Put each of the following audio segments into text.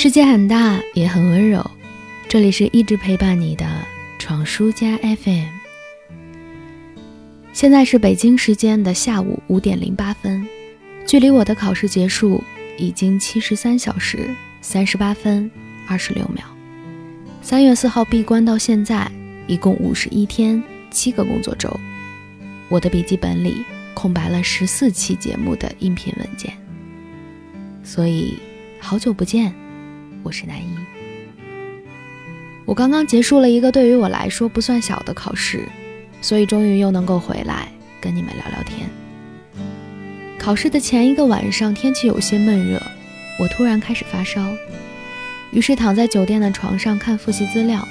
世界很大，也很温柔。这里是一直陪伴你的闯书家 FM。现在是北京时间的下午五点零八分，距离我的考试结束已经七十三小时三十八分二十六秒。三月四号闭关到现在，一共五十一天七个工作周。我的笔记本里空白了十四期节目的音频文件，所以好久不见。我是南一，我刚刚结束了一个对于我来说不算小的考试，所以终于又能够回来跟你们聊聊天。考试的前一个晚上，天气有些闷热，我突然开始发烧，于是躺在酒店的床上看复习资料，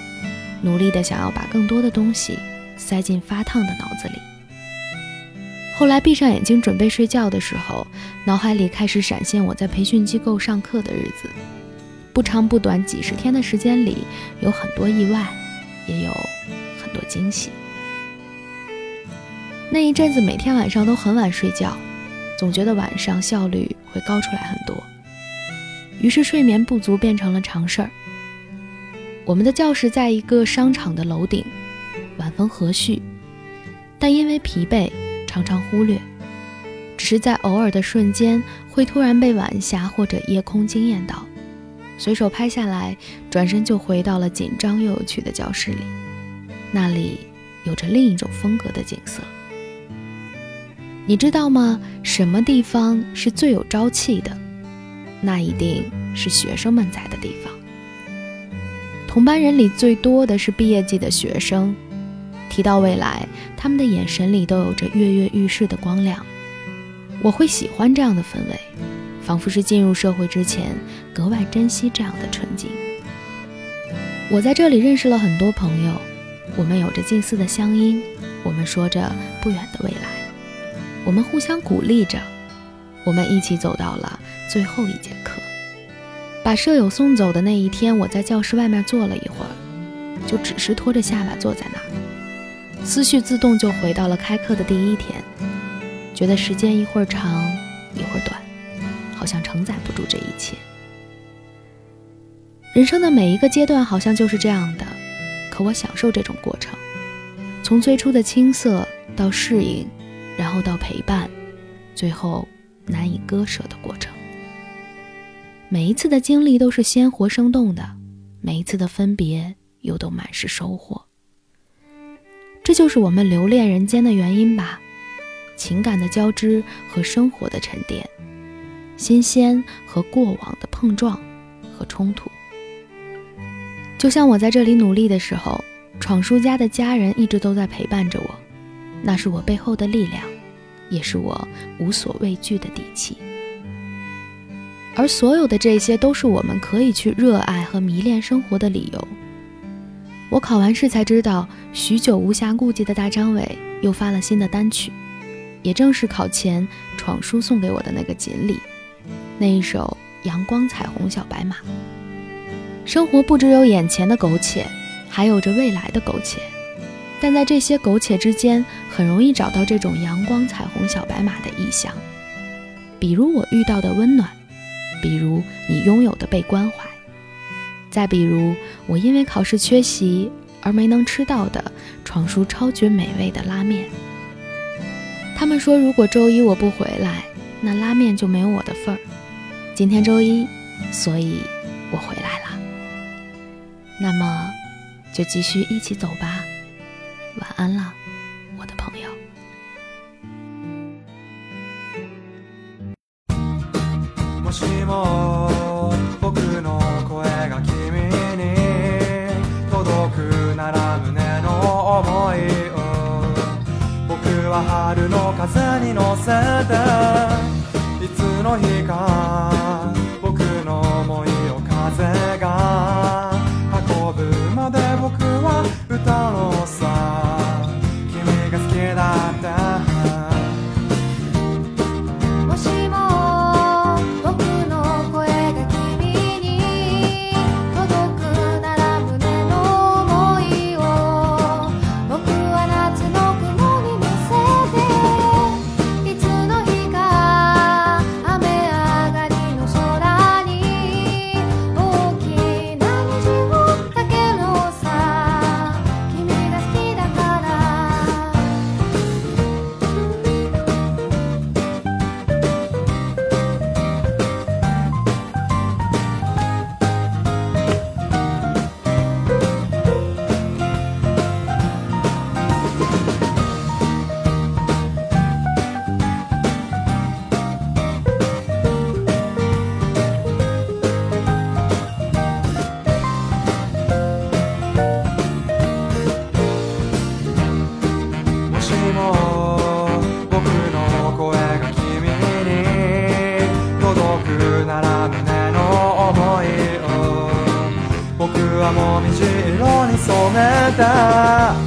努力的想要把更多的东西塞进发烫的脑子里。后来闭上眼睛准备睡觉的时候，脑海里开始闪现我在培训机构上课的日子。不长不短，几十天的时间里，有很多意外，也有很多惊喜。那一阵子，每天晚上都很晚睡觉，总觉得晚上效率会高出来很多。于是，睡眠不足变成了常事儿。我们的教室在一个商场的楼顶，晚风和煦，但因为疲惫，常常忽略，只是在偶尔的瞬间，会突然被晚霞或者夜空惊艳到。随手拍下来，转身就回到了紧张又有趣的教室里。那里有着另一种风格的景色。你知道吗？什么地方是最有朝气的？那一定是学生们在的地方。同班人里最多的是毕业季的学生。提到未来，他们的眼神里都有着跃跃欲试的光亮。我会喜欢这样的氛围。仿佛是进入社会之前格外珍惜这样的纯净。我在这里认识了很多朋友，我们有着近似的乡音，我们说着不远的未来，我们互相鼓励着，我们一起走到了最后一节课。把舍友送走的那一天，我在教室外面坐了一会儿，就只是拖着下巴坐在那儿，思绪自动就回到了开课的第一天，觉得时间一会儿长一会儿短。好像承载不住这一切。人生的每一个阶段好像就是这样的，可我享受这种过程，从最初的青涩到适应，然后到陪伴，最后难以割舍的过程。每一次的经历都是鲜活生动的，每一次的分别又都满是收获。这就是我们留恋人间的原因吧，情感的交织和生活的沉淀。新鲜和过往的碰撞和冲突，就像我在这里努力的时候，闯叔家的家人一直都在陪伴着我，那是我背后的力量，也是我无所畏惧的底气。而所有的这些都是我们可以去热爱和迷恋生活的理由。我考完试才知道，许久无暇顾及的大张伟又发了新的单曲，也正是考前闯叔送给我的那个锦鲤。那一首《阳光彩虹小白马》，生活不只有眼前的苟且，还有着未来的苟且。但在这些苟且之间，很容易找到这种阳光彩虹小白马的意象，比如我遇到的温暖，比如你拥有的被关怀，再比如我因为考试缺席而没能吃到的闯叔超绝美味的拉面。他们说，如果周一我不回来，那拉面就没有我的份儿。今天周一，所以我回来了。那么，就继续一起走吧。晚安了，我的朋友。もしも僕の声が君に届くなら胸の思いを僕は春の風に乗せていつの日かした。